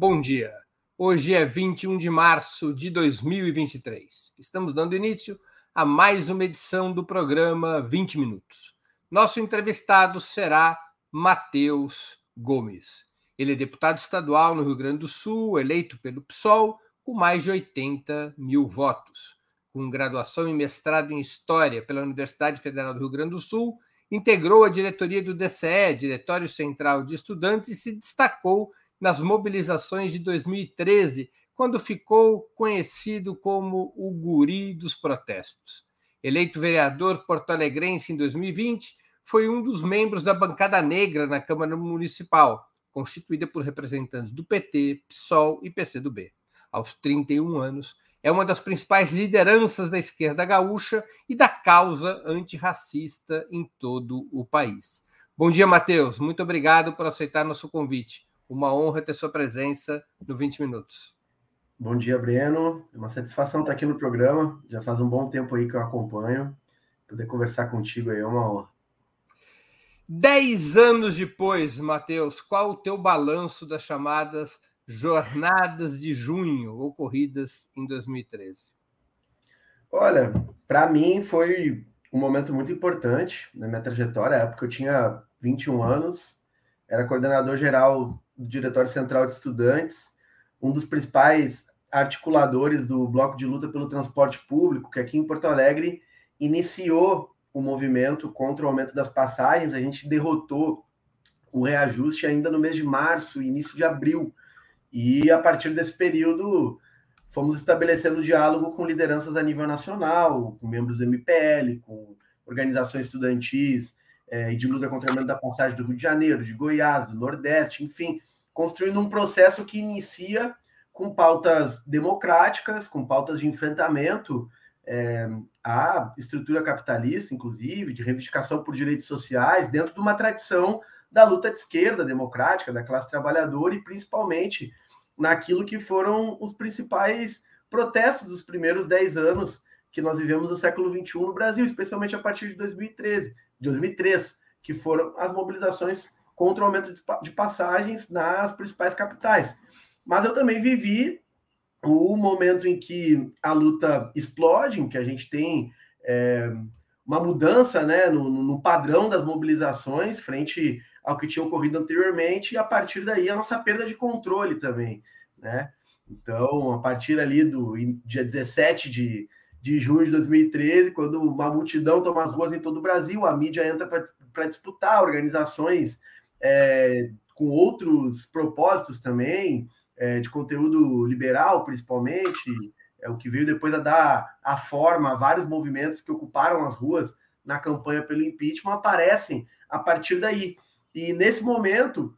Bom dia. Hoje é 21 de março de 2023. Estamos dando início a mais uma edição do programa 20 Minutos. Nosso entrevistado será Matheus Gomes. Ele é deputado estadual no Rio Grande do Sul, eleito pelo PSOL, com mais de 80 mil votos. Com graduação e mestrado em História pela Universidade Federal do Rio Grande do Sul, integrou a diretoria do DCE, Diretório Central de Estudantes, e se destacou nas mobilizações de 2013, quando ficou conhecido como o guri dos protestos. Eleito vereador porto-alegrense em 2020, foi um dos membros da bancada negra na Câmara Municipal, constituída por representantes do PT, PSOL e PCdoB. Aos 31 anos, é uma das principais lideranças da esquerda gaúcha e da causa antirracista em todo o país. Bom dia, Matheus. Muito obrigado por aceitar nosso convite. Uma honra ter sua presença no 20 Minutos. Bom dia, Breno. É uma satisfação estar aqui no programa. Já faz um bom tempo aí que eu acompanho. Poder conversar contigo aí é uma honra. Dez anos depois, Matheus, qual o teu balanço das chamadas jornadas de junho ocorridas em 2013? Olha, para mim foi um momento muito importante na minha trajetória. Na época eu tinha 21 anos, era coordenador geral do Diretório Central de Estudantes, um dos principais articuladores do Bloco de Luta pelo Transporte Público, que aqui em Porto Alegre iniciou o movimento contra o aumento das passagens. A gente derrotou o reajuste ainda no mês de março, início de abril. E a partir desse período, fomos estabelecendo diálogo com lideranças a nível nacional, com membros do MPL, com organizações estudantis é, de luta contra o aumento da passagem do Rio de Janeiro, de Goiás, do Nordeste, enfim, construindo um processo que inicia com pautas democráticas, com pautas de enfrentamento é, à estrutura capitalista, inclusive, de reivindicação por direitos sociais, dentro de uma tradição da luta de esquerda democrática, da classe trabalhadora e principalmente naquilo que foram os principais protestos dos primeiros 10 anos que nós vivemos no século XXI no Brasil, especialmente a partir de 2013, 2003, que foram as mobilizações contra o aumento de passagens nas principais capitais. Mas eu também vivi o momento em que a luta explode, em que a gente tem é, uma mudança né, no, no, padrão das mobilizações frente ao que tinha ocorrido anteriormente, e a partir daí a nossa perda de controle também. Né? Então, a partir ali do dia 17 de, de junho de 2013, quando uma multidão toma as ruas em todo o Brasil, a mídia entra para disputar organizações é, com outros propósitos também, é, de conteúdo liberal, principalmente, é o que veio depois a dar a forma a vários movimentos que ocuparam as ruas na campanha pelo impeachment, aparecem a partir daí. E nesse momento,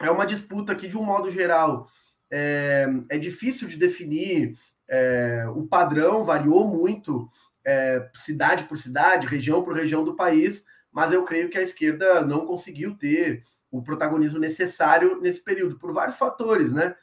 é uma disputa que, de um modo geral, é, é difícil de definir. É, o padrão variou muito, é, cidade por cidade, região por região do país, mas eu creio que a esquerda não conseguiu ter o protagonismo necessário nesse período, por vários fatores, né?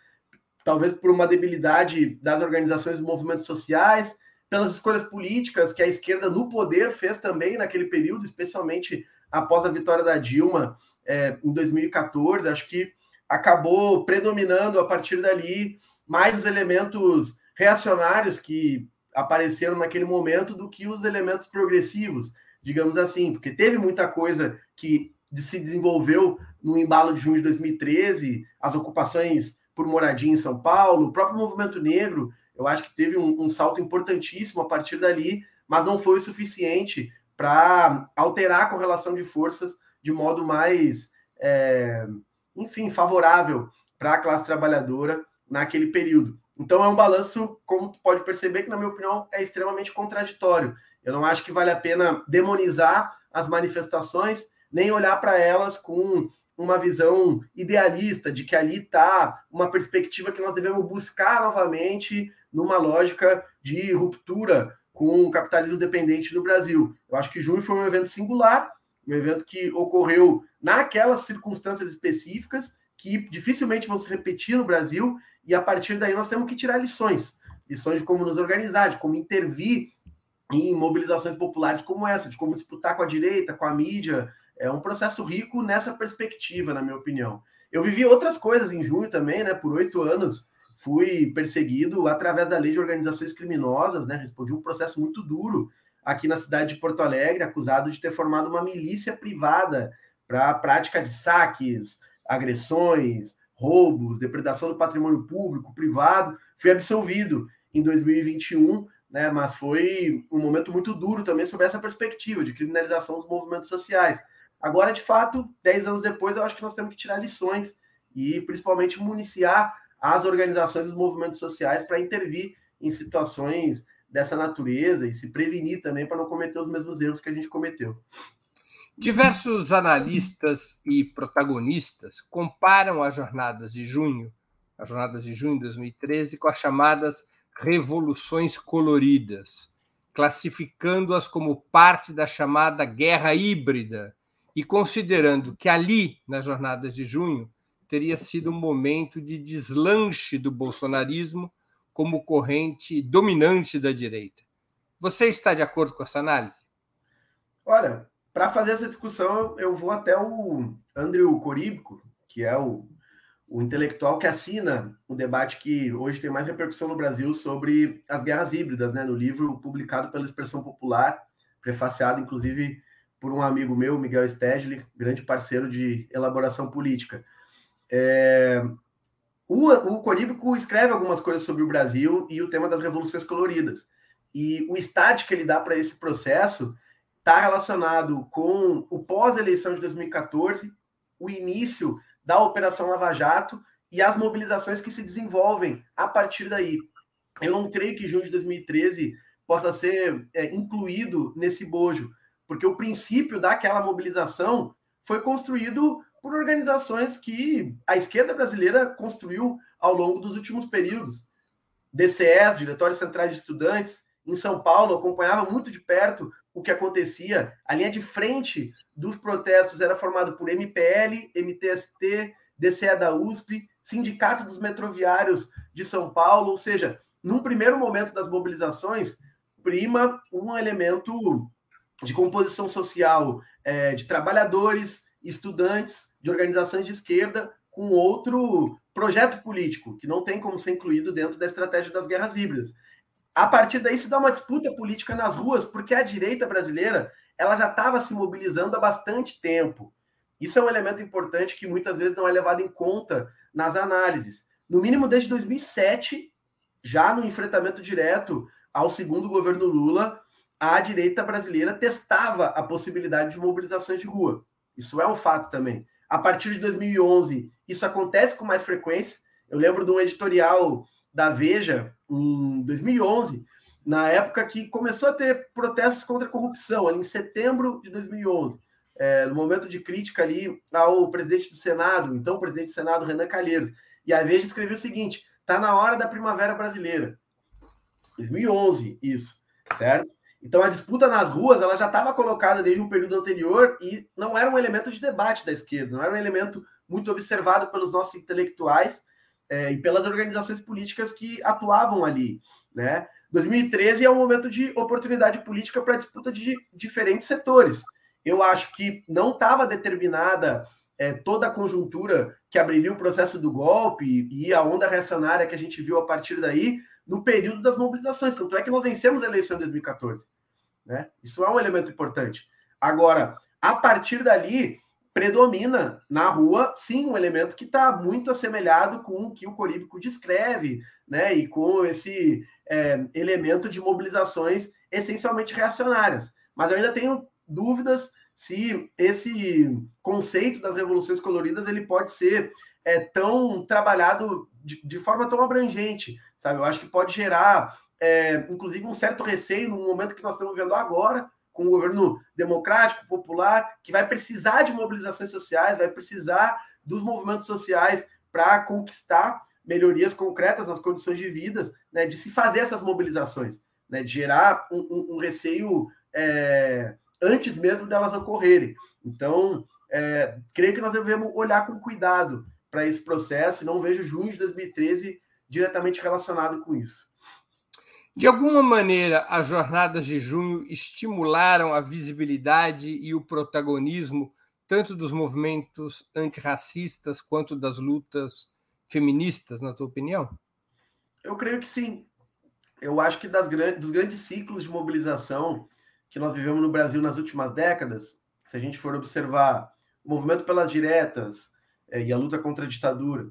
Talvez por uma debilidade das organizações dos movimentos sociais, pelas escolhas políticas que a esquerda no poder fez também naquele período, especialmente após a vitória da Dilma é, em 2014. Acho que acabou predominando a partir dali mais os elementos reacionários que apareceram naquele momento do que os elementos progressivos, digamos assim, porque teve muita coisa que se desenvolveu no embalo de junho de 2013, as ocupações por moradia em São Paulo, o próprio movimento negro, eu acho que teve um, um salto importantíssimo a partir dali, mas não foi o suficiente para alterar a correlação de forças de modo mais, é, enfim, favorável para a classe trabalhadora naquele período. Então é um balanço, como tu pode perceber, que na minha opinião é extremamente contraditório. Eu não acho que vale a pena demonizar as manifestações, nem olhar para elas com uma visão idealista de que ali está uma perspectiva que nós devemos buscar novamente numa lógica de ruptura com o capitalismo dependente no Brasil. Eu acho que junho foi um evento singular, um evento que ocorreu naquelas circunstâncias específicas que dificilmente vão se repetir no Brasil e a partir daí nós temos que tirar lições, lições de como nos organizar, de como intervir em mobilizações populares como essa, de como disputar com a direita, com a mídia, é um processo rico nessa perspectiva, na minha opinião. Eu vivi outras coisas em junho também, né? Por oito anos fui perseguido através da lei de organizações criminosas, né? Respondi um processo muito duro aqui na cidade de Porto Alegre, acusado de ter formado uma milícia privada para a prática de saques, agressões, roubos, depredação do patrimônio público, privado. Fui absolvido em 2021, né? Mas foi um momento muito duro também sobre essa perspectiva de criminalização dos movimentos sociais. Agora, de fato, dez anos depois, eu acho que nós temos que tirar lições e principalmente municiar as organizações dos movimentos sociais para intervir em situações dessa natureza e se prevenir também para não cometer os mesmos erros que a gente cometeu. Diversos analistas e protagonistas comparam as jornadas de junho, as jornadas de junho de 2013, com as chamadas revoluções coloridas, classificando-as como parte da chamada guerra híbrida e considerando que ali, nas jornadas de junho, teria sido um momento de deslanche do bolsonarismo como corrente dominante da direita. Você está de acordo com essa análise? Olha, para fazer essa discussão, eu vou até o Andrew Coríbico, que é o, o intelectual que assina o debate que hoje tem mais repercussão no Brasil sobre as guerras híbridas, né, no livro publicado pela Expressão Popular, prefaciado inclusive por um amigo meu, Miguel Stedley, grande parceiro de elaboração política. É, o, o Coríbico escreve algumas coisas sobre o Brasil e o tema das revoluções coloridas. E o start que ele dá para esse processo está relacionado com o pós-eleição de 2014, o início da Operação Lava Jato e as mobilizações que se desenvolvem a partir daí. Eu não creio que junho de 2013 possa ser é, incluído nesse bojo, porque o princípio daquela mobilização foi construído por organizações que a esquerda brasileira construiu ao longo dos últimos períodos. DCEs, Diretórios Centrais de Estudantes, em São Paulo, acompanhava muito de perto o que acontecia. A linha de frente dos protestos era formada por MPL, MTST, DCE da USP, Sindicato dos Metroviários de São Paulo, ou seja, num primeiro momento das mobilizações, prima um elemento de composição social é, de trabalhadores, estudantes, de organizações de esquerda com outro projeto político, que não tem como ser incluído dentro da estratégia das guerras híbridas. A partir daí se dá uma disputa política nas ruas, porque a direita brasileira ela já estava se mobilizando há bastante tempo. Isso é um elemento importante que muitas vezes não é levado em conta nas análises. No mínimo desde 2007, já no enfrentamento direto ao segundo governo Lula, a direita brasileira testava a possibilidade de mobilizações de rua. Isso é um fato também. A partir de 2011, isso acontece com mais frequência. Eu lembro de um editorial da Veja em 2011, na época que começou a ter protestos contra a corrupção, ali em setembro de 2011, é, no momento de crítica ali ao presidente do Senado, então presidente do Senado, Renan Calheiros. E a Veja escreveu o seguinte: está na hora da primavera brasileira. 2011, isso, certo? Então a disputa nas ruas ela já estava colocada desde um período anterior e não era um elemento de debate da esquerda, não era um elemento muito observado pelos nossos intelectuais é, e pelas organizações políticas que atuavam ali, né? 2013 é um momento de oportunidade política para disputa de diferentes setores. Eu acho que não estava determinada é, toda a conjuntura que abriria o processo do golpe e a onda reacionária que a gente viu a partir daí, no período das mobilizações. Tanto é que nós vencemos a eleição em 2014. Né? Isso é um elemento importante. Agora, a partir dali, predomina na rua, sim, um elemento que está muito assemelhado com o que o Coríbico descreve, né? E com esse é, elemento de mobilizações essencialmente reacionárias. Mas eu ainda tenho dúvidas se esse conceito das revoluções coloridas ele pode ser é, tão trabalhado de, de forma tão abrangente, sabe? Eu acho que pode gerar, é, inclusive, um certo receio no momento que nós estamos vendo agora, com um governo democrático, popular, que vai precisar de mobilizações sociais, vai precisar dos movimentos sociais para conquistar melhorias concretas nas condições de vida, né, de se fazer essas mobilizações, né, de gerar um, um, um receio é, antes mesmo delas ocorrerem. Então, é, creio que nós devemos olhar com cuidado para esse processo não vejo junho de 2013 diretamente relacionado com isso. De alguma maneira, as jornadas de junho estimularam a visibilidade e o protagonismo tanto dos movimentos antirracistas quanto das lutas feministas, na tua opinião? Eu creio que sim. Eu acho que das grandes, dos grandes ciclos de mobilização que nós vivemos no Brasil nas últimas décadas, se a gente for observar o movimento pelas diretas é, e a luta contra a ditadura,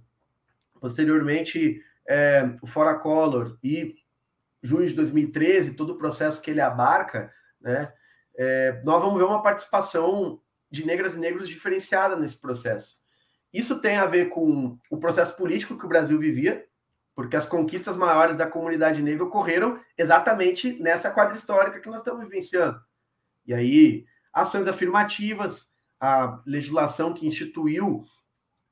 posteriormente é, o Fora Collor e junho de 2013, todo o processo que ele abarca, né, é, nós vamos ver uma participação de negras e negros diferenciada nesse processo. Isso tem a ver com o processo político que o Brasil vivia, porque as conquistas maiores da comunidade negra ocorreram exatamente nessa quadra histórica que nós estamos vivenciando. E aí, ações afirmativas, a legislação que instituiu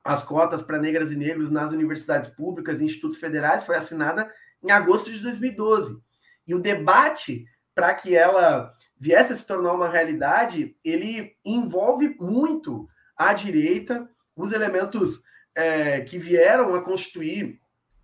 as cotas para negras e negros nas universidades públicas e institutos federais foi assinada em agosto de 2012. E o debate para que ela viesse a se tornar uma realidade, ele envolve muito a direita, os elementos é, que vieram a constituir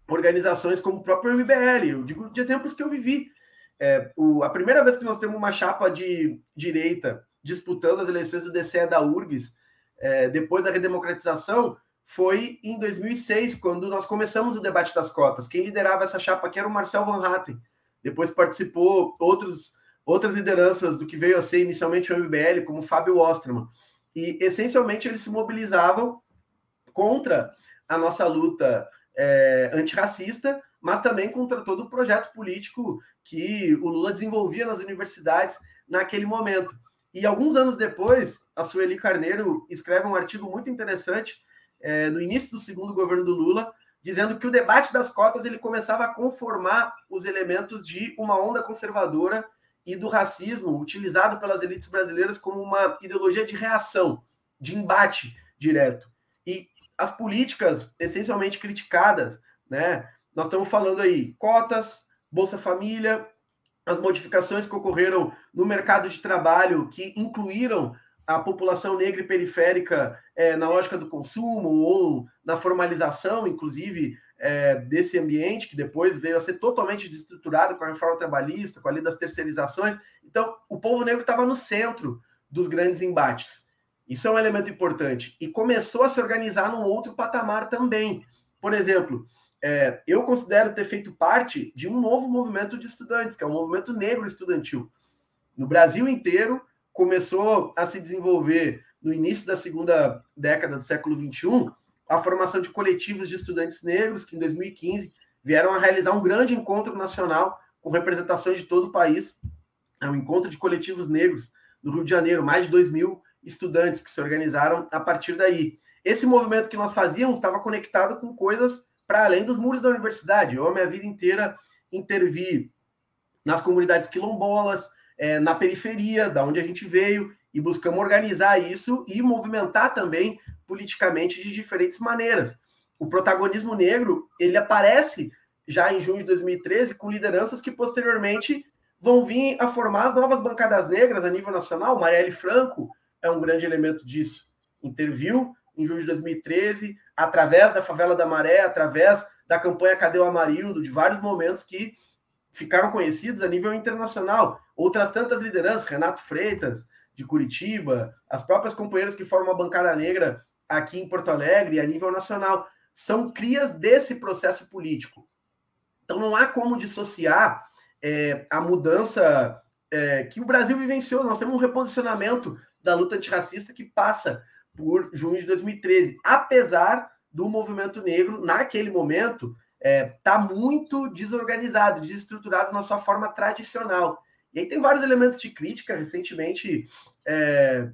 organizações como o próprio MBL. Eu digo de exemplos que eu vivi. É, o, a primeira vez que nós temos uma chapa de direita disputando as eleições do DCE da URGS, é, depois da redemocratização, foi em 2006, quando nós começamos o debate das cotas. Quem liderava essa chapa aqui era o Marcel Van Hatten. Depois participou outros, outras lideranças do que veio a ser inicialmente o MBL, como Fábio Osterman. E, essencialmente, eles se mobilizavam contra a nossa luta é, antirracista, mas também contra todo o projeto político que o Lula desenvolvia nas universidades naquele momento. E alguns anos depois, a Sueli Carneiro escreve um artigo muito interessante é, no início do segundo governo do Lula, dizendo que o debate das cotas ele começava a conformar os elementos de uma onda conservadora e do racismo utilizado pelas elites brasileiras como uma ideologia de reação, de embate direto. E as políticas essencialmente criticadas, né? Nós estamos falando aí cotas, Bolsa Família, as modificações que ocorreram no mercado de trabalho que incluíram a população negra e periférica é, na lógica do consumo ou na formalização, inclusive, é, desse ambiente, que depois veio a ser totalmente desestruturado com a reforma trabalhista, com a lei das terceirizações. Então, o povo negro estava no centro dos grandes embates. Isso é um elemento importante. E começou a se organizar num outro patamar também. Por exemplo, é, eu considero ter feito parte de um novo movimento de estudantes, que é o movimento negro estudantil. No Brasil inteiro, começou a se desenvolver no início da segunda década do século XXI a formação de coletivos de estudantes negros que em 2015 vieram a realizar um grande encontro nacional com representações de todo o país, é um encontro de coletivos negros no Rio de Janeiro, mais de 2 mil estudantes que se organizaram a partir daí. Esse movimento que nós fazíamos estava conectado com coisas para além dos muros da universidade. Eu, a minha vida inteira, intervi nas comunidades quilombolas, é, na periferia, da onde a gente veio, e buscamos organizar isso e movimentar também politicamente de diferentes maneiras. O protagonismo negro, ele aparece já em junho de 2013 com lideranças que posteriormente vão vir a formar as novas bancadas negras a nível nacional. Marielle Franco é um grande elemento disso. Interviu em junho de 2013, através da Favela da Maré, através da campanha Cadê o Amarildo, de vários momentos que ficaram conhecidos a nível internacional. Outras tantas lideranças, Renato Freitas, de Curitiba, as próprias companheiras que formam a bancada negra aqui em Porto Alegre e a nível nacional, são crias desse processo político. Então não há como dissociar é, a mudança é, que o Brasil vivenciou. Nós temos um reposicionamento da luta antirracista que passa por junho de 2013, apesar do movimento negro, naquele momento, está é, tá muito desorganizado, desestruturado na sua forma tradicional. E aí tem vários elementos de crítica. Recentemente, é,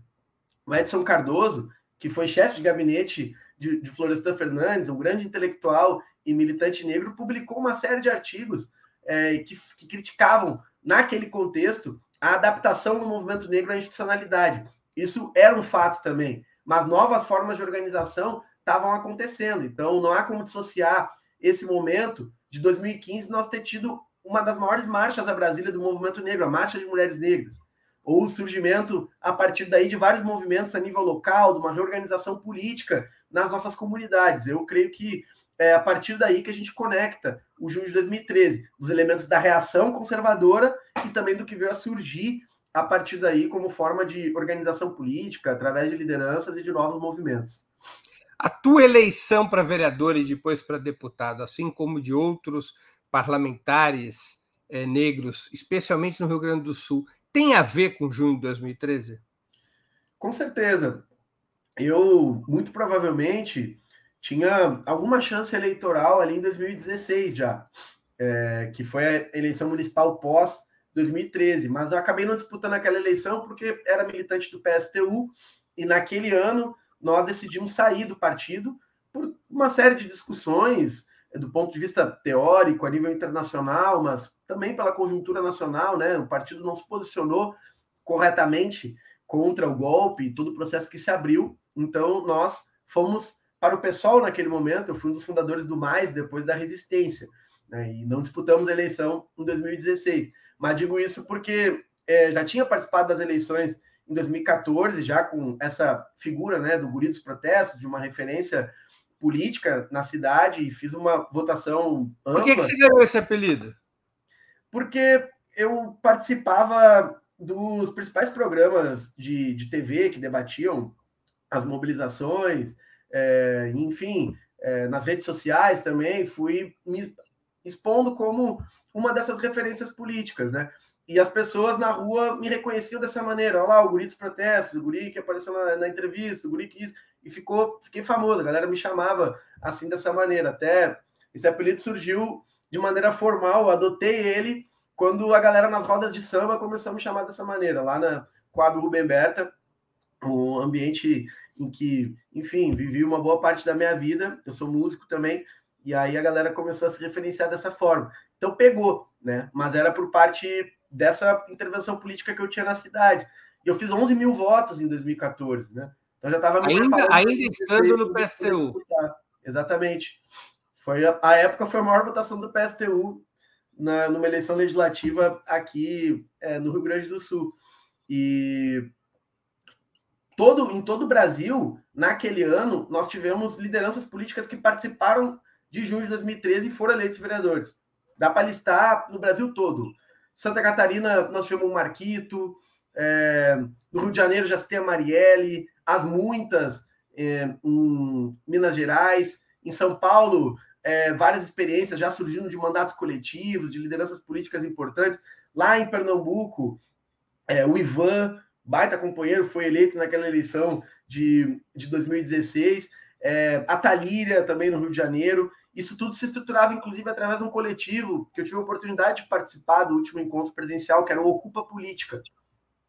o Edson Cardoso, que foi chefe de gabinete de, de Florestan Fernandes, um grande intelectual e militante negro, publicou uma série de artigos é, que, que criticavam, naquele contexto, a adaptação do movimento negro à institucionalidade. Isso era um fato também, mas novas formas de organização estavam acontecendo. Então, não há como dissociar esse momento de 2015 nós ter tido uma das maiores marchas a Brasília do movimento negro, a Marcha de Mulheres Negras, ou o surgimento a partir daí de vários movimentos a nível local, de uma reorganização política nas nossas comunidades. Eu creio que é a partir daí que a gente conecta o junho de 2013, os elementos da reação conservadora e também do que veio a surgir a partir daí como forma de organização política, através de lideranças e de novos movimentos. A tua eleição para vereador e depois para deputado, assim como de outros parlamentares é, negros, especialmente no Rio Grande do Sul, tem a ver com junho de 2013? Com certeza. Eu, muito provavelmente, tinha alguma chance eleitoral ali em 2016 já, é, que foi a eleição municipal pós 2013, mas eu acabei não disputando aquela eleição porque era militante do PSTU e naquele ano nós decidimos sair do partido por uma série de discussões é, do ponto de vista teórico a nível internacional, mas também pela conjuntura nacional, né? O partido não se posicionou corretamente contra o golpe e todo o processo que se abriu. Então nós fomos para o PSOL naquele momento. Eu fui um dos fundadores do Mais depois da Resistência, né? E não disputamos a eleição em 2016. Mas digo isso porque é, já tinha participado das eleições em 2014, já com essa figura né, do guri dos protestos, de uma referência política na cidade, e fiz uma votação ampla. Por que, que você ganhou esse apelido? Porque eu participava dos principais programas de, de TV que debatiam as mobilizações, é, enfim, é, nas redes sociais também, fui me expondo como uma dessas referências políticas, né? E as pessoas na rua me reconheciam dessa maneira. Olha lá, o guri dos protestos, o guri que apareceu na, na entrevista, o guri que isso. E ficou, fiquei famoso, a galera me chamava assim dessa maneira. Até esse apelido surgiu de maneira formal, adotei ele quando a galera nas rodas de samba começou a me chamar dessa maneira, lá na Coab Rubem Berta, um ambiente em que, enfim, vivi uma boa parte da minha vida. Eu sou músico também, e aí a galera começou a se referenciar dessa forma. Então pegou, né? Mas era por parte dessa intervenção política que eu tinha na cidade. E eu fiz 11 mil votos em 2014, né? Então já estava ainda ainda estando no PSTU. Exatamente. Foi a, a, época foi a maior votação do PSTU na, numa eleição legislativa aqui é, no Rio Grande do Sul. E todo em todo o Brasil, naquele ano, nós tivemos lideranças políticas que participaram de junho de 2013 e foram eleitos vereadores. Dá para listar no Brasil todo. Santa Catarina, nós chamamos Marquito. É, no Rio de Janeiro já se tem a Marielle, as muitas é, em Minas Gerais. Em São Paulo, é, várias experiências já surgindo de mandatos coletivos, de lideranças políticas importantes. Lá em Pernambuco, é, o Ivan, baita companheiro, foi eleito naquela eleição de, de 2016. É, a Talíria, também no Rio de Janeiro. Isso tudo se estruturava, inclusive, através de um coletivo que eu tive a oportunidade de participar do último encontro presencial, que era o Ocupa Política.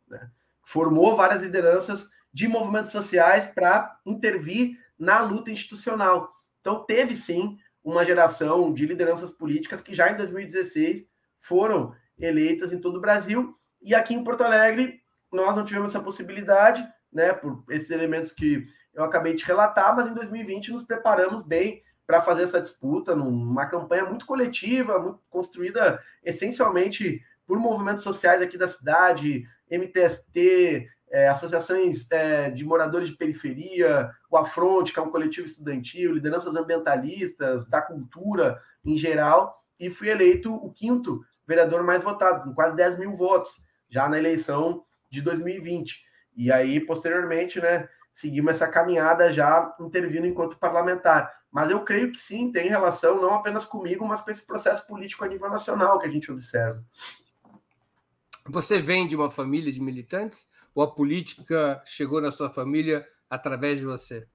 Né? Formou várias lideranças de movimentos sociais para intervir na luta institucional. Então, teve sim uma geração de lideranças políticas que já em 2016 foram eleitas em todo o Brasil. E aqui em Porto Alegre, nós não tivemos essa possibilidade, né, por esses elementos que eu acabei de relatar, mas em 2020 nos preparamos bem para fazer essa disputa numa campanha muito coletiva, muito construída essencialmente por movimentos sociais aqui da cidade, MTST, é, associações é, de moradores de periferia, o Afronte, que é um coletivo estudantil, lideranças ambientalistas, da cultura em geral, e fui eleito o quinto vereador mais votado, com quase 10 mil votos, já na eleição de 2020. E aí, posteriormente, né, seguimos essa caminhada já intervindo enquanto parlamentar. Mas eu creio que sim, tem relação não apenas comigo, mas com esse processo político a nível nacional que a gente observa. Você vem de uma família de militantes ou a política chegou na sua família através de você?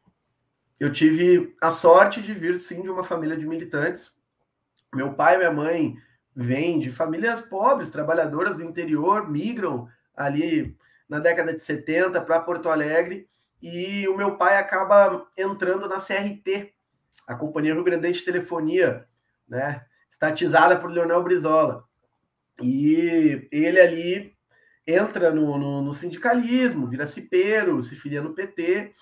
Eu tive a sorte de vir sim de uma família de militantes. Meu pai e minha mãe vêm de famílias pobres, trabalhadoras do interior, migram ali na década de 70 para Porto Alegre e o meu pai acaba entrando na CRT, a Companhia Rio Grande de Telefonia, né, estatizada por Leonel Brizola. E ele ali entra no, no, no sindicalismo, vira cipeiro, se filia no PT,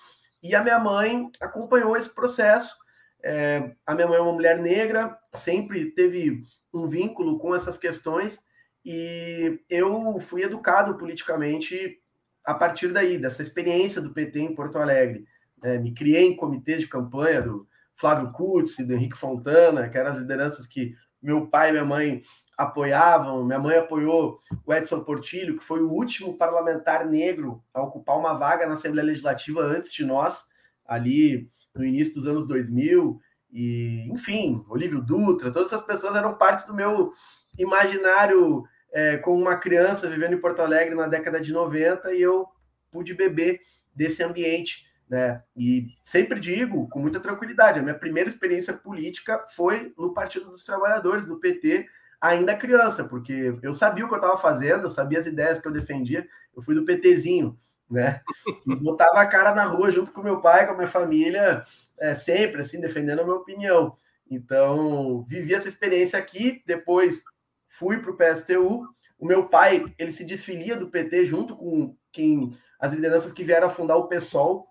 e a minha mãe acompanhou esse processo. É, a minha mãe é uma mulher negra, sempre teve um vínculo com essas questões, e eu fui educado politicamente a partir daí, dessa experiência do PT em Porto Alegre. É, me criei em comitês de campanha do Flávio Kutz e do Henrique Fontana, que eram as lideranças que meu pai e minha mãe apoiavam. Minha mãe apoiou o Edson Portilho, que foi o último parlamentar negro a ocupar uma vaga na Assembleia Legislativa antes de nós, ali no início dos anos 2000. E, enfim, Olívio Dutra, todas essas pessoas eram parte do meu imaginário é, como uma criança vivendo em Porto Alegre na década de 90 e eu pude beber desse ambiente. Né? E sempre digo com muita tranquilidade, a minha primeira experiência política foi no Partido dos Trabalhadores, no PT, ainda criança, porque eu sabia o que eu estava fazendo, eu sabia as ideias que eu defendia, eu fui do PTzinho, né? E botava a cara na rua junto com meu pai, com a minha família, é, sempre assim, defendendo a minha opinião. Então, vivi essa experiência aqui, depois fui para o PSTU. O meu pai, ele se desfilia do PT junto com quem as lideranças que vieram a fundar o PSOL,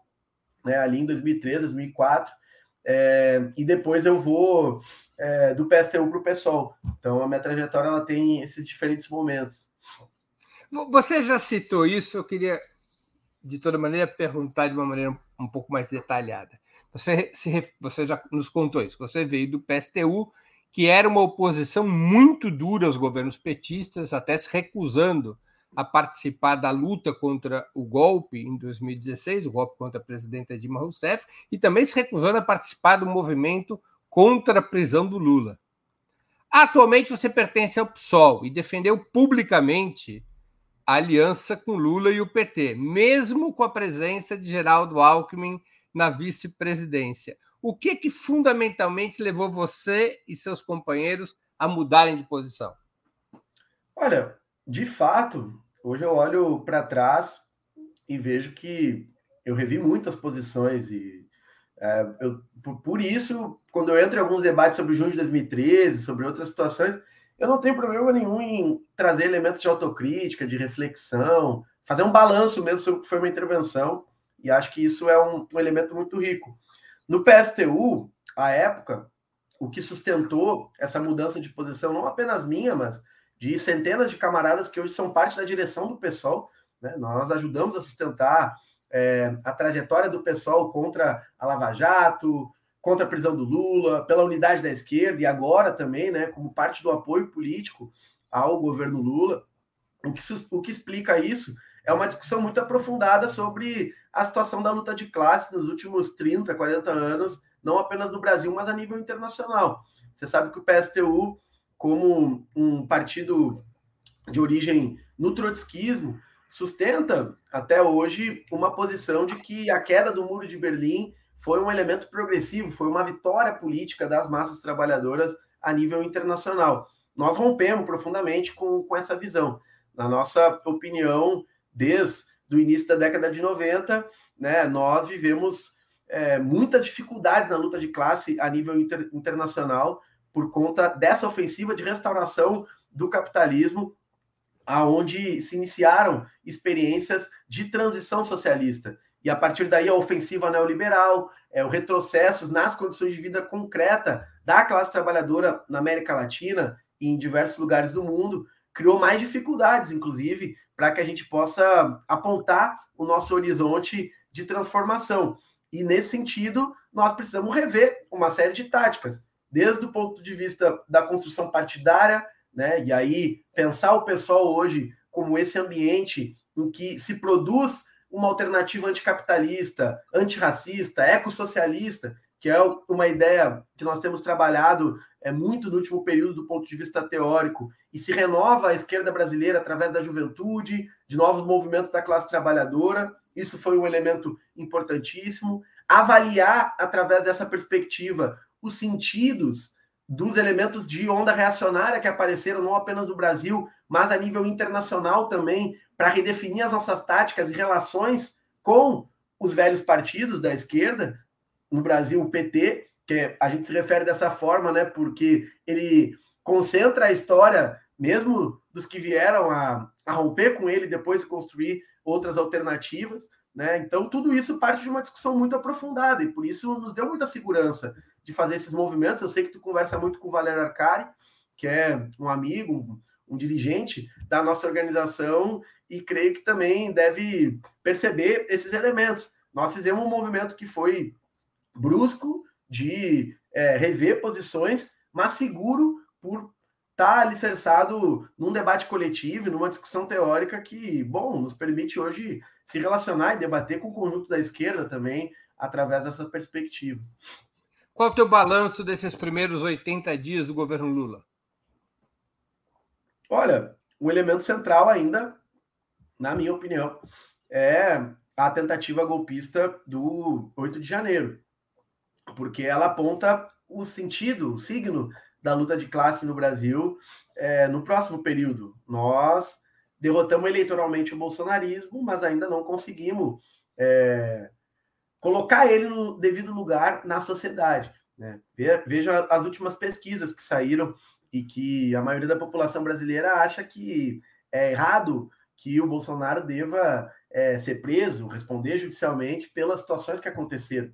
né, ali em 2003, 2004. É, e depois eu vou é, do PSTU para o PSOL. Então a minha trajetória ela tem esses diferentes momentos. Você já citou isso, eu queria, de toda maneira, perguntar de uma maneira um pouco mais detalhada. Você, se, você já nos contou isso, você veio do PSTU, que era uma oposição muito dura aos governos petistas, até se recusando a participar da luta contra o golpe em 2016, o golpe contra a presidenta Dilma Rousseff, e também se recusando a participar do movimento contra a prisão do Lula. Atualmente você pertence ao PSOL e defendeu publicamente a aliança com Lula e o PT, mesmo com a presença de Geraldo Alckmin na vice-presidência. O que que fundamentalmente levou você e seus companheiros a mudarem de posição? Olha, de fato, hoje eu olho para trás e vejo que eu revi muitas posições e é, eu, por, por, isso, quando eu entro em alguns debates sobre junho de 2013, sobre outras situações, eu não tenho problema nenhum em trazer elementos de autocrítica, de reflexão, fazer um balanço mesmo sobre o que foi uma intervenção, e acho que isso é um, um elemento muito rico. No PSTU, à época, o que sustentou essa mudança de posição, não apenas minha, mas de centenas de camaradas que hoje são parte da direção do PSOL, né? nós ajudamos a sustentar é, a trajetória do PSOL contra a Lava Jato, contra a prisão do Lula, pela unidade da esquerda e agora também, né, como parte do apoio político ao governo Lula. O que, o que explica isso é uma discussão muito aprofundada sobre a situação da luta de classe nos últimos 30, 40 anos, não apenas no Brasil, mas a nível internacional. Você sabe que o PSTU, como um partido de origem no trotskismo, sustenta até hoje uma posição de que a queda do Muro de Berlim foi um elemento progressivo, foi uma vitória política das massas trabalhadoras a nível internacional. Nós rompemos profundamente com, com essa visão. Na nossa opinião, desde o início da década de 90, né, nós vivemos é, muitas dificuldades na luta de classe a nível inter, internacional por conta dessa ofensiva de restauração do capitalismo aonde se iniciaram experiências de transição socialista. E a partir daí a ofensiva neoliberal, é, o retrocessos nas condições de vida concreta da classe trabalhadora na América Latina e em diversos lugares do mundo, criou mais dificuldades, inclusive, para que a gente possa apontar o nosso horizonte de transformação. E nesse sentido, nós precisamos rever uma série de táticas, desde o ponto de vista da construção partidária, né? E aí pensar o pessoal hoje como esse ambiente em que se produz uma alternativa anticapitalista, antirracista, ecossocialista, que é uma ideia que nós temos trabalhado é muito no último período do ponto de vista teórico, e se renova a esquerda brasileira através da juventude, de novos movimentos da classe trabalhadora. Isso foi um elemento importantíssimo. Avaliar através dessa perspectiva os sentidos dos elementos de onda reacionária que apareceram não apenas no Brasil, mas a nível internacional também, para redefinir as nossas táticas e relações com os velhos partidos da esquerda, no Brasil o PT, que a gente se refere dessa forma, né, porque ele concentra a história mesmo dos que vieram a, a romper com ele depois de construir outras alternativas, né? Então tudo isso parte de uma discussão muito aprofundada e por isso nos deu muita segurança de fazer esses movimentos. Eu sei que tu conversa muito com o Valério Arcari, que é um amigo, um, um dirigente da nossa organização, e creio que também deve perceber esses elementos. Nós fizemos um movimento que foi brusco, de é, rever posições, mas seguro por está alicerçado num debate coletivo, numa discussão teórica que, bom, nos permite hoje se relacionar e debater com o conjunto da esquerda também, através dessa perspectiva. Qual é o teu balanço desses primeiros 80 dias do governo Lula? Olha, o elemento central ainda, na minha opinião, é a tentativa golpista do 8 de janeiro, porque ela aponta o sentido, o signo da luta de classe no Brasil é, no próximo período. Nós derrotamos eleitoralmente o bolsonarismo, mas ainda não conseguimos é, colocar ele no devido lugar na sociedade. Né? Veja as últimas pesquisas que saíram e que a maioria da população brasileira acha que é errado que o Bolsonaro deva é, ser preso, responder judicialmente pelas situações que aconteceram.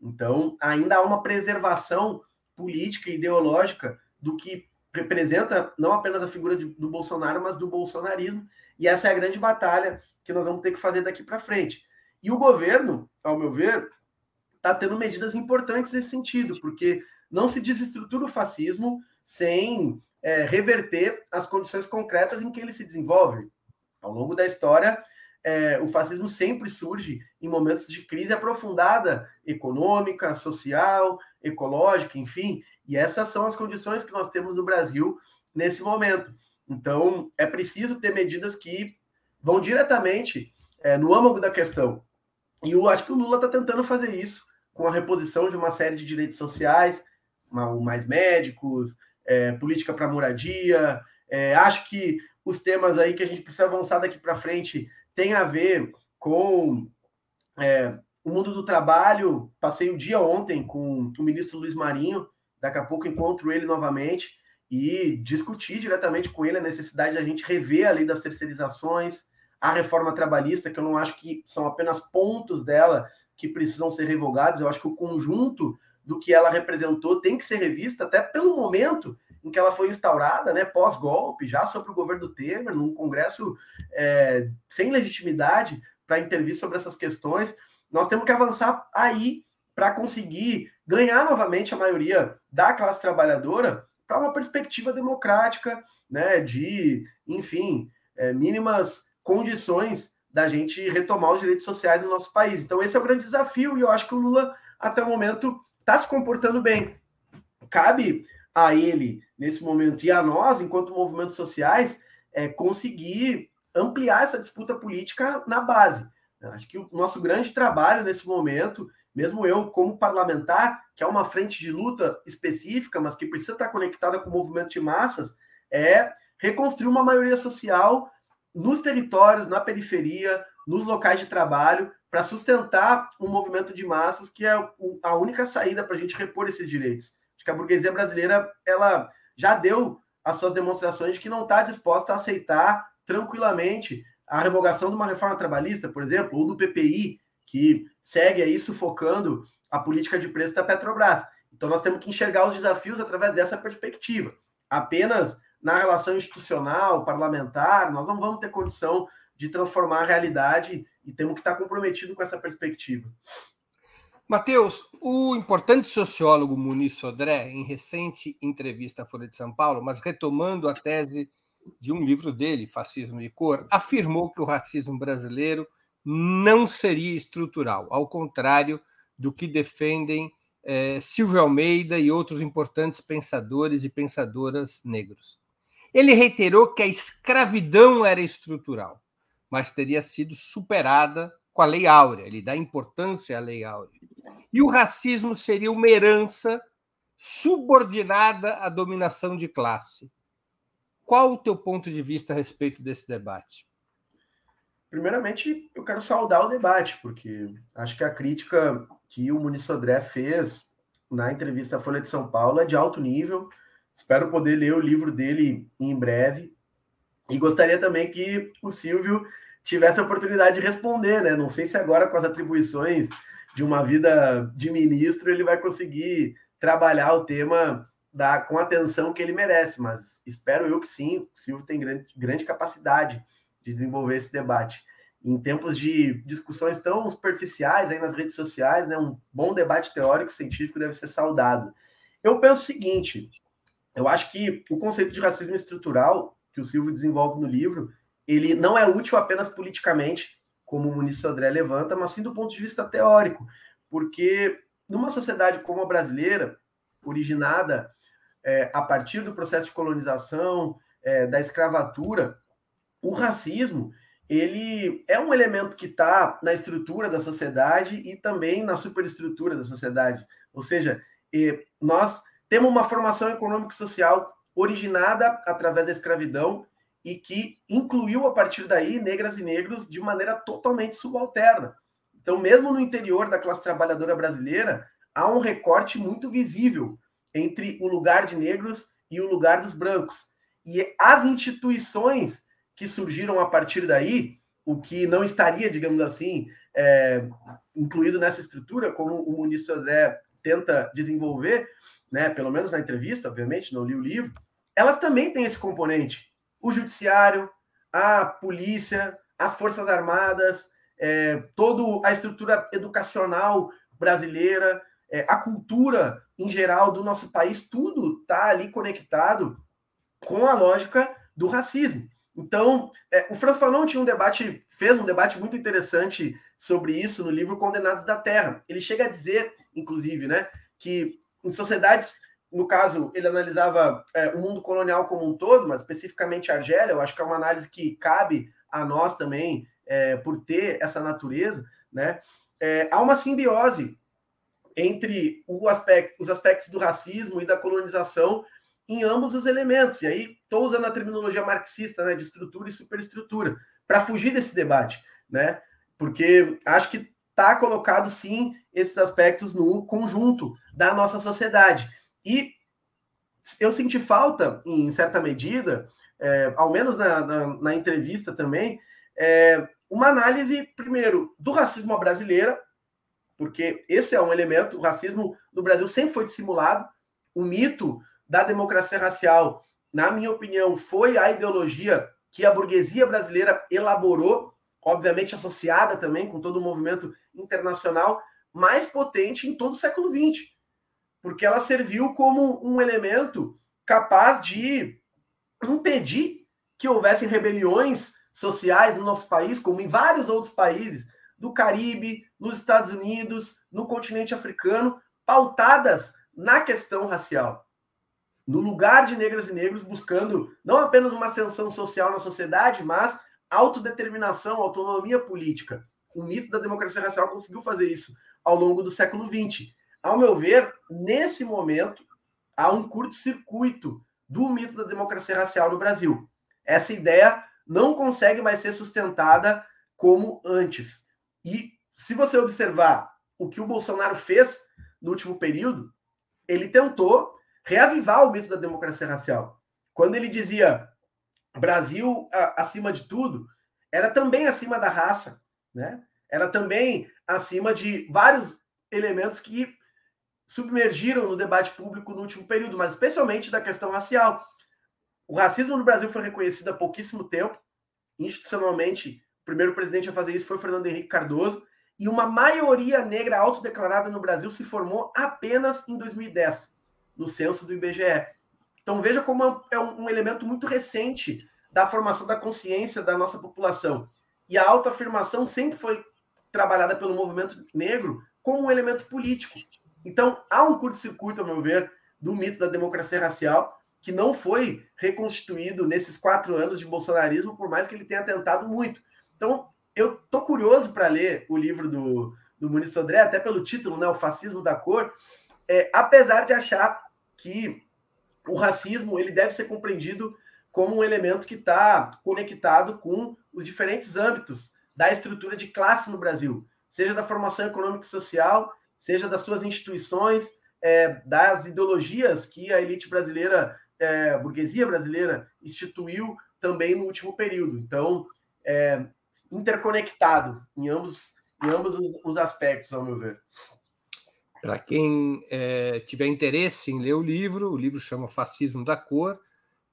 Então, ainda há uma preservação política e ideológica do que representa não apenas a figura de, do Bolsonaro, mas do bolsonarismo. E essa é a grande batalha que nós vamos ter que fazer daqui para frente. E o governo, ao meu ver, está tendo medidas importantes nesse sentido, porque não se desestrutura o fascismo sem é, reverter as condições concretas em que ele se desenvolve. Ao longo da história, é, o fascismo sempre surge em momentos de crise aprofundada, econômica, social, ecológica, enfim, e essas são as condições que nós temos no Brasil nesse momento. Então, é preciso ter medidas que vão diretamente é, no âmago da questão. E eu acho que o Lula está tentando fazer isso com a reposição de uma série de direitos sociais, mais médicos, é, política para moradia. É, acho que os temas aí que a gente precisa avançar daqui para frente tem a ver com é, o mundo do trabalho. Passei o dia ontem com o ministro Luiz Marinho, daqui a pouco encontro ele novamente e discutir diretamente com ele a necessidade de a gente rever a lei das terceirizações, a reforma trabalhista, que eu não acho que são apenas pontos dela que precisam ser revogados, eu acho que o conjunto do que ela representou tem que ser revista, até pelo momento em que ela foi instaurada, né, pós-golpe, já sobre o governo Temer, num Congresso é, sem legitimidade para intervir sobre essas questões. Nós temos que avançar aí para conseguir ganhar novamente a maioria da classe trabalhadora para uma perspectiva democrática, né, de, enfim, é, mínimas condições da gente retomar os direitos sociais no nosso país. Então, esse é o grande desafio, e eu acho que o Lula, até o momento, está se comportando bem. Cabe a ele, nesse momento, e a nós, enquanto movimentos sociais, é, conseguir ampliar essa disputa política na base. Acho que o nosso grande trabalho nesse momento, mesmo eu como parlamentar, que é uma frente de luta específica, mas que precisa estar conectada com o movimento de massas, é reconstruir uma maioria social nos territórios, na periferia, nos locais de trabalho, para sustentar um movimento de massas que é a única saída para a gente repor esses direitos. Acho que a burguesia brasileira ela já deu as suas demonstrações de que não está disposta a aceitar tranquilamente a revogação de uma reforma trabalhista, por exemplo, ou do PPI, que segue aí sufocando a política de preço da Petrobras. Então nós temos que enxergar os desafios através dessa perspectiva. Apenas na relação institucional, parlamentar, nós não vamos ter condição de transformar a realidade e temos que estar comprometido com essa perspectiva. Mateus, o importante sociólogo Muniz Sodré, em recente entrevista à Folha de São Paulo, mas retomando a tese de um livro dele, Fascismo de Cor, afirmou que o racismo brasileiro não seria estrutural, ao contrário do que defendem eh, Silvio Almeida e outros importantes pensadores e pensadoras negros. Ele reiterou que a escravidão era estrutural, mas teria sido superada com a Lei Áurea. Ele dá importância à Lei Áurea. E o racismo seria uma herança subordinada à dominação de classe. Qual o teu ponto de vista a respeito desse debate? Primeiramente, eu quero saudar o debate, porque acho que a crítica que o Muniz Sodré fez na entrevista à Folha de São Paulo é de alto nível Espero poder ler o livro dele em breve. E gostaria também que o Silvio tivesse a oportunidade de responder, né? Não sei se agora, com as atribuições de uma vida de ministro, ele vai conseguir trabalhar o tema da, com a atenção que ele merece, mas espero eu que sim. O Silvio tem grande, grande capacidade de desenvolver esse debate. Em tempos de discussões tão superficiais aí nas redes sociais, né, um bom debate teórico científico deve ser saudado. Eu penso o seguinte: eu acho que o conceito de racismo estrutural que o Silvio desenvolve no livro, ele não é útil apenas politicamente, como o Muniz Sodré levanta, mas sim do ponto de vista teórico, porque numa sociedade como a brasileira, originada é, a partir do processo de colonização, é, da escravatura, o racismo ele é um elemento que está na estrutura da sociedade e também na superestrutura da sociedade. Ou seja, nós temos uma formação econômica e social originada através da escravidão e que incluiu a partir daí negras e negros de maneira totalmente subalterna. Então, mesmo no interior da classe trabalhadora brasileira, há um recorte muito visível entre o lugar de negros e o lugar dos brancos. E as instituições que surgiram a partir daí, o que não estaria, digamos assim, é, incluído nessa estrutura, como o ministro André tenta desenvolver, né, pelo menos na entrevista, obviamente, não li o livro, elas também têm esse componente. O judiciário, a polícia, as forças armadas, é, toda a estrutura educacional brasileira, é, a cultura em geral do nosso país, tudo está ali conectado com a lógica do racismo. Então, é, o Franz Fanon tinha um debate, fez um debate muito interessante sobre isso no livro Condenados da Terra. Ele chega a dizer, inclusive, né, que em sociedades, no caso, ele analisava é, o mundo colonial como um todo, mas especificamente a Argélia, eu acho que é uma análise que cabe a nós também, é, por ter essa natureza, né? É, há uma simbiose entre aspecto, os aspectos do racismo e da colonização em ambos os elementos. E aí estou usando a terminologia marxista, né, de estrutura e superestrutura, para fugir desse debate, né? Porque acho que está colocado sim esses aspectos no conjunto da nossa sociedade. E eu senti falta, em certa medida, é, ao menos na, na, na entrevista também, é, uma análise, primeiro, do racismo brasileira, porque esse é um elemento, o racismo no Brasil sempre foi dissimulado, o mito da democracia racial, na minha opinião, foi a ideologia que a burguesia brasileira elaborou, obviamente associada também com todo o movimento internacional, mais potente em todo o século XX, porque ela serviu como um elemento capaz de impedir que houvessem rebeliões sociais no nosso país, como em vários outros países do Caribe, nos Estados Unidos, no continente africano, pautadas na questão racial no lugar de negras e negros, buscando não apenas uma ascensão social na sociedade, mas autodeterminação, autonomia política. O mito da democracia racial conseguiu fazer isso ao longo do século XX. Ao meu ver, nesse momento, há um curto-circuito do mito da democracia racial no Brasil. Essa ideia não consegue mais ser sustentada como antes. E se você observar o que o Bolsonaro fez no último período, ele tentou reavivar o mito da democracia racial. Quando ele dizia Brasil acima de tudo, era também acima da raça, né? Era também acima de vários elementos que submergiram no debate público no último período, mas especialmente da questão racial. O racismo no Brasil foi reconhecido há pouquíssimo tempo, institucionalmente. O primeiro presidente a fazer isso foi Fernando Henrique Cardoso, e uma maioria negra autodeclarada no Brasil se formou apenas em 2010 no censo do IBGE. Então veja como é um elemento muito recente da formação da consciência da nossa população. E a autoafirmação sempre foi trabalhada pelo movimento negro como um elemento político. Então há um curto-circuito, a meu ver, do mito da democracia racial que não foi reconstituído nesses quatro anos de bolsonarismo, por mais que ele tenha tentado muito. Então, eu tô curioso para ler o livro do, do Muniz Sodré, até pelo título, né, O Fascismo da Cor, é, apesar de achar que o racismo ele deve ser compreendido como um elemento que está conectado com os diferentes âmbitos da estrutura de classe no Brasil, seja da formação econômica e social, seja das suas instituições, é, das ideologias que a elite brasileira, é, a burguesia brasileira, instituiu também no último período. Então, é, interconectado em ambos, em ambos os, os aspectos, ao meu ver. Para quem é, tiver interesse em ler o livro, o livro chama Fascismo da Cor,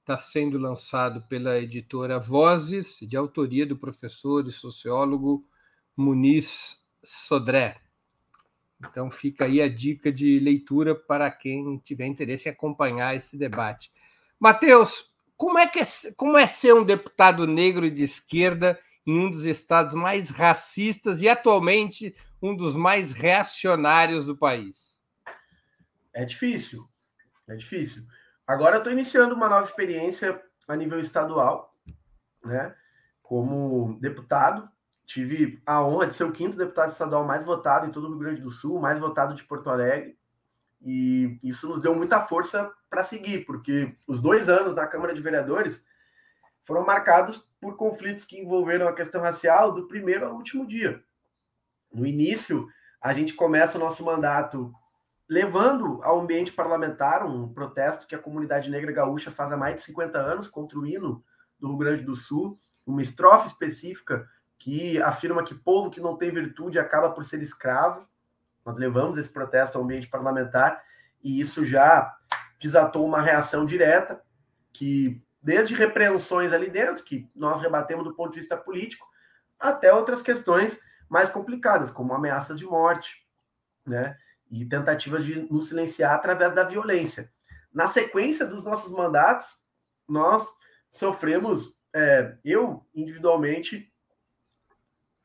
está sendo lançado pela editora Vozes, de autoria do professor e sociólogo Muniz Sodré. Então fica aí a dica de leitura para quem tiver interesse em acompanhar esse debate. Matheus, como é, que é, como é ser um deputado negro de esquerda em um dos estados mais racistas e atualmente um dos mais reacionários do país? É difícil, é difícil. Agora estou iniciando uma nova experiência a nível estadual, né? Como deputado, tive a honra de ser o quinto deputado estadual mais votado em todo o Rio Grande do Sul, mais votado de Porto Alegre. E isso nos deu muita força para seguir, porque os dois anos da Câmara de Vereadores foram marcados por conflitos que envolveram a questão racial do primeiro ao último dia. No início, a gente começa o nosso mandato levando ao ambiente parlamentar um protesto que a comunidade negra gaúcha faz há mais de 50 anos contra o hino do Rio Grande do Sul, uma estrofe específica que afirma que povo que não tem virtude acaba por ser escravo. Nós levamos esse protesto ao ambiente parlamentar e isso já desatou uma reação direta que desde repreensões ali dentro que nós rebatemos do ponto de vista político até outras questões mais complicadas, como ameaças de morte, né? e tentativas de nos silenciar através da violência. Na sequência dos nossos mandatos, nós sofremos, é, eu individualmente,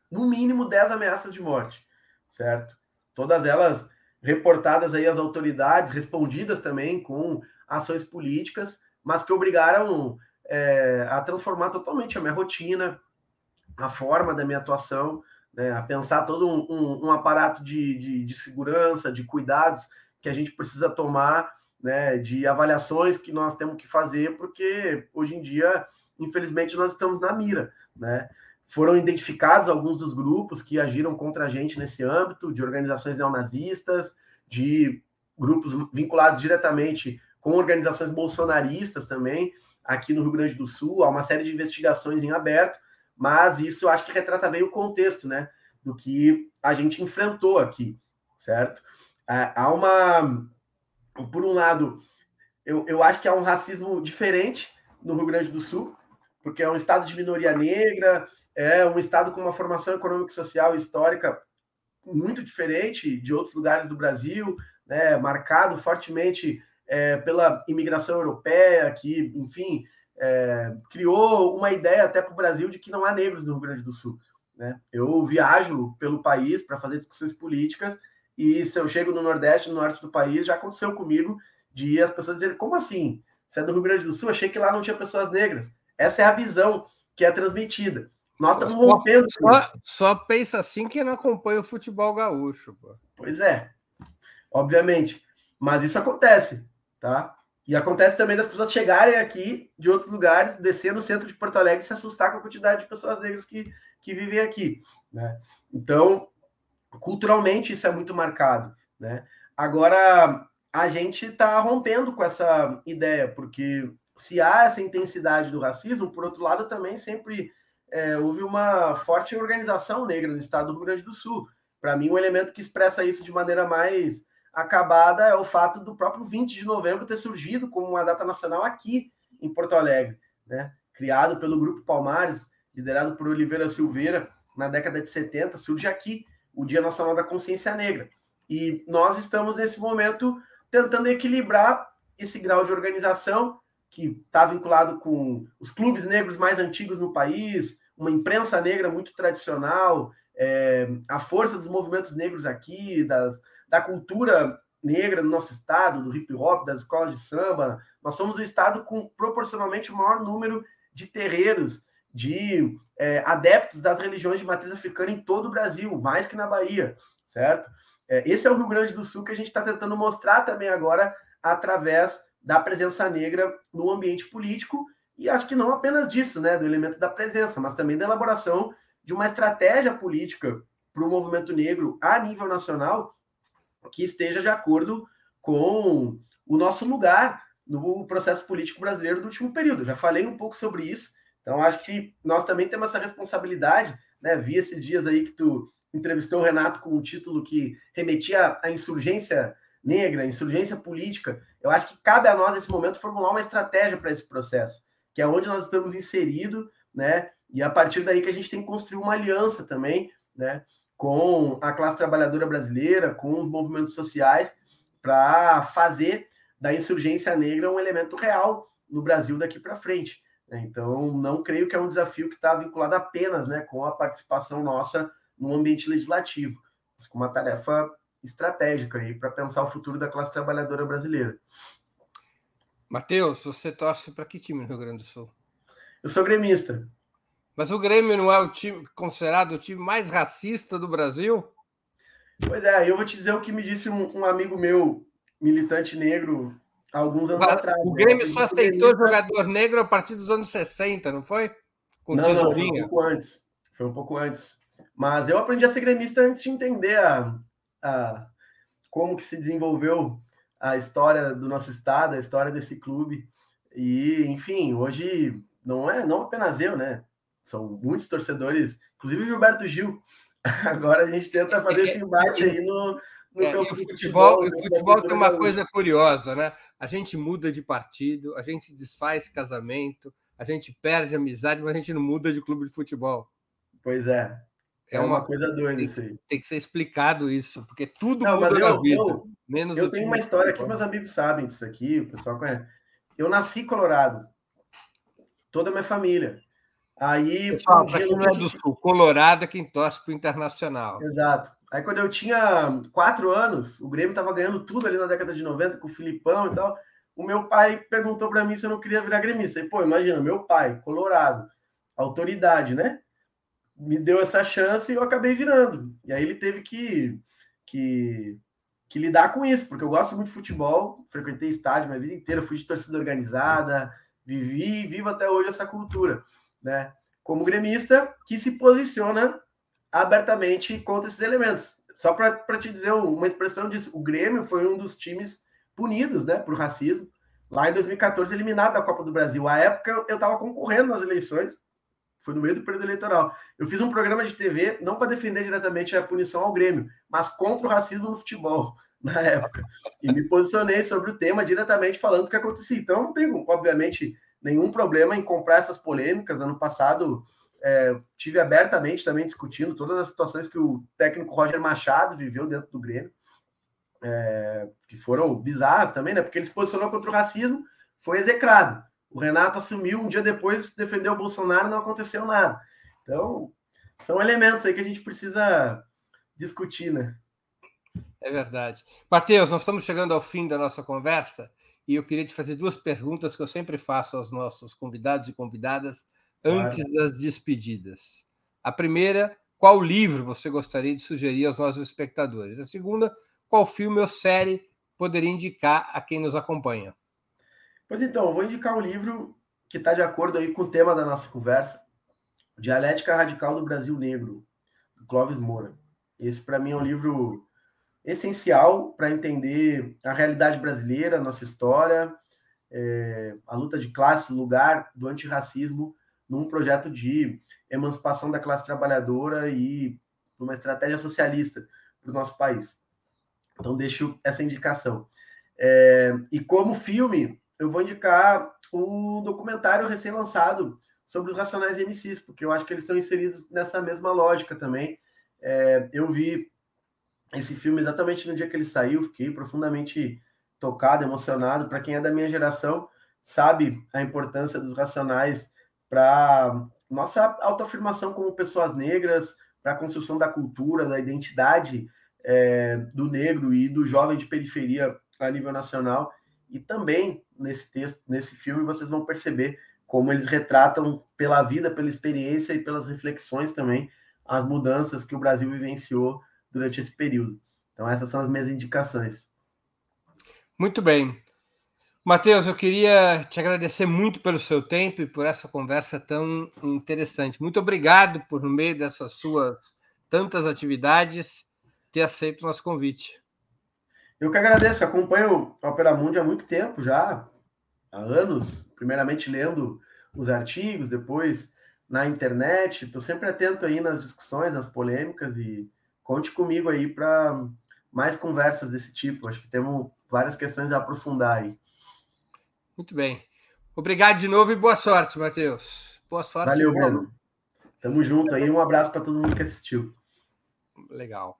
no mínimo 10 ameaças de morte, certo? Todas elas reportadas aí às autoridades, respondidas também com ações políticas, mas que obrigaram é, a transformar totalmente a minha rotina, a forma da minha atuação, né, a pensar todo um, um, um aparato de, de, de, segurança, de cuidados que a gente precisa tomar, né, de avaliações que nós temos que fazer, porque hoje em dia, infelizmente, nós estamos na mira. Né? Foram identificados alguns dos grupos que agiram contra a gente nesse âmbito, de organizações neonazistas, de grupos vinculados diretamente com organizações bolsonaristas também, aqui no Rio Grande do Sul, há uma série de investigações em aberto, mas isso acho que retrata bem o contexto, né, do que a gente enfrentou aqui, certo? É, há uma, por um lado, eu, eu acho que há um racismo diferente no Rio Grande do Sul, porque é um estado de minoria negra, é um estado com uma formação econômica, social e histórica muito diferente de outros lugares do Brasil, né, marcado fortemente é, pela imigração europeia, que, enfim, é, criou uma ideia até para o Brasil de que não há negros no Rio Grande do Sul. Né? Eu viajo pelo país para fazer discussões políticas e se eu chego no Nordeste, no Norte do país, já aconteceu comigo de as pessoas dizerem, como assim? Você é do Rio Grande do Sul? Achei que lá não tinha pessoas negras. Essa é a visão que é transmitida. Nós estamos rompendo. Só, só, pensa assim quem não acompanha o futebol gaúcho. Pô. Pois é, obviamente. Mas isso acontece, tá? E acontece também das pessoas chegarem aqui de outros lugares, descer no centro de Porto Alegre e se assustar com a quantidade de pessoas negras que, que vivem aqui. Né? Então, culturalmente, isso é muito marcado. Né? Agora, a gente está rompendo com essa ideia, porque se há essa intensidade do racismo, por outro lado, também sempre é, houve uma forte organização negra no estado do Rio Grande do Sul. Para mim, um elemento que expressa isso de maneira mais acabada é o fato do próprio 20 de novembro ter surgido como uma data nacional aqui em Porto Alegre, né? Criado pelo Grupo Palmares, liderado por Oliveira Silveira, na década de 70, surge aqui o Dia Nacional da Consciência Negra. E nós estamos nesse momento tentando equilibrar esse grau de organização que está vinculado com os clubes negros mais antigos no país, uma imprensa negra muito tradicional, é, a força dos movimentos negros aqui, das, da cultura negra no nosso estado, do hip hop, das escolas de samba. Nós somos o estado com proporcionalmente o maior número de terreiros, de é, adeptos das religiões de matriz africana em todo o Brasil, mais que na Bahia, certo? É, esse é o Rio Grande do Sul que a gente está tentando mostrar também agora através da presença negra no ambiente político e acho que não apenas disso, né, do elemento da presença, mas também da elaboração de uma estratégia política para o movimento negro a nível nacional que esteja de acordo com o nosso lugar no processo político brasileiro do último período. já falei um pouco sobre isso, então acho que nós também temos essa responsabilidade, né? Vi esses dias aí que tu entrevistou o Renato com um título que remetia à insurgência negra, insurgência política. Eu acho que cabe a nós, nesse momento, formular uma estratégia para esse processo, que é onde nós estamos inseridos, né? E a partir daí que a gente tem que construir uma aliança também, né? com a classe trabalhadora brasileira, com os movimentos sociais, para fazer da insurgência negra um elemento real no Brasil daqui para frente. Né? Então, não creio que é um desafio que está vinculado apenas né, com a participação nossa no ambiente legislativo, mas com uma tarefa estratégica aí para pensar o futuro da classe trabalhadora brasileira. Matheus, você torce para que time no Rio Grande do Sul? Eu sou gremista. Mas o Grêmio não é o time considerado o time mais racista do Brasil? Pois é, eu vou te dizer o que me disse um, um amigo meu, militante negro, há alguns anos atrás. O né? Grêmio né? só aceitou gremista... jogador negro a partir dos anos 60, não foi? Com não, não, foi um pouco antes. Foi um pouco antes. Mas eu aprendi a ser gremista antes de entender a, a, como que se desenvolveu a história do nosso estado, a história desse clube. E, enfim, hoje não é não apenas eu, né? São muitos torcedores, inclusive o Gilberto Gil. Agora a gente tenta fazer esse embate aí no, no é, campo futebol. Né? O futebol tem uma coisa curiosa, né? A gente muda de partido, a gente desfaz casamento, a gente perde amizade, mas a gente não muda de clube de futebol. Pois é. É, é uma, uma, coisa doida isso aí. Tem que ser explicado isso, porque tudo não, muda na vida. Eu, menos eu tenho uma história que meus amigos sabem disso aqui, o pessoal conhece. Eu nasci em Colorado. Toda a minha família. Aí. Pessoal, um dia, não é do Sul, Colorado é quem torce para o Internacional. Exato. Aí quando eu tinha quatro anos, o Grêmio estava ganhando tudo ali na década de 90 com o Filipão e tal. O meu pai perguntou para mim se eu não queria virar gremista. E, pô, imagina, meu pai, Colorado, autoridade, né? Me deu essa chance e eu acabei virando. E aí ele teve que, que, que lidar com isso, porque eu gosto muito de futebol, frequentei estádio minha vida inteira, fui de torcida organizada, vivi e vivo até hoje essa cultura, né? Como gremista que se posiciona abertamente contra esses elementos. Só para te dizer uma expressão disso, o Grêmio foi um dos times punidos, né, por racismo, lá em 2014, eliminado da Copa do Brasil. À época, eu estava concorrendo nas eleições, foi no meio do período eleitoral. Eu fiz um programa de TV, não para defender diretamente a punição ao Grêmio, mas contra o racismo no futebol, na época. E me posicionei sobre o tema diretamente falando o que acontecia. Então, não tenho, obviamente, nenhum problema em comprar essas polêmicas. Ano passado, é, tive abertamente também discutindo todas as situações que o técnico Roger Machado viveu dentro do Grêmio, é, que foram bizarras também, né? Porque ele se posicionou contra o racismo, foi execrado. O Renato assumiu um dia depois, defendeu o Bolsonaro, não aconteceu nada. Então, são elementos aí que a gente precisa discutir, né? É verdade. Matheus, nós estamos chegando ao fim da nossa conversa e eu queria te fazer duas perguntas que eu sempre faço aos nossos convidados e convidadas antes claro. das despedidas. A primeira, qual livro você gostaria de sugerir aos nossos espectadores? A segunda, qual filme ou série poderia indicar a quem nos acompanha? Pois então, eu vou indicar um livro que está de acordo aí com o tema da nossa conversa, Dialética Radical do Brasil Negro, do Clóvis Moura. Esse, para mim, é um livro essencial para entender a realidade brasileira, a nossa história, é, a luta de classe, lugar do antirracismo num projeto de emancipação da classe trabalhadora e uma estratégia socialista para o nosso país. Então, deixo essa indicação. É, e como filme, eu vou indicar o documentário recém-lançado sobre os Racionais MCs, porque eu acho que eles estão inseridos nessa mesma lógica também. É, eu vi esse filme exatamente no dia que ele saiu, fiquei profundamente tocado, emocionado. Para quem é da minha geração, sabe a importância dos Racionais para nossa autoafirmação como pessoas negras, para a construção da cultura, da identidade é, do negro e do jovem de periferia a nível nacional. E também nesse texto, nesse filme, vocês vão perceber como eles retratam pela vida, pela experiência e pelas reflexões também as mudanças que o Brasil vivenciou durante esse período. Então, essas são as minhas indicações. Muito bem. Matheus, eu queria te agradecer muito pelo seu tempo e por essa conversa tão interessante. Muito obrigado por, no meio dessas suas tantas atividades, ter aceito o nosso convite. Eu que agradeço, acompanho o Opera Mundi há muito tempo já, há anos, primeiramente lendo os artigos, depois na internet, estou sempre atento aí nas discussões, nas polêmicas e conte comigo aí para mais conversas desse tipo. Acho que temos várias questões a aprofundar aí. Muito bem. Obrigado de novo e boa sorte, Matheus. Boa sorte. Valeu, Bruno. Tamo junto aí. Um abraço para todo mundo que assistiu. Legal.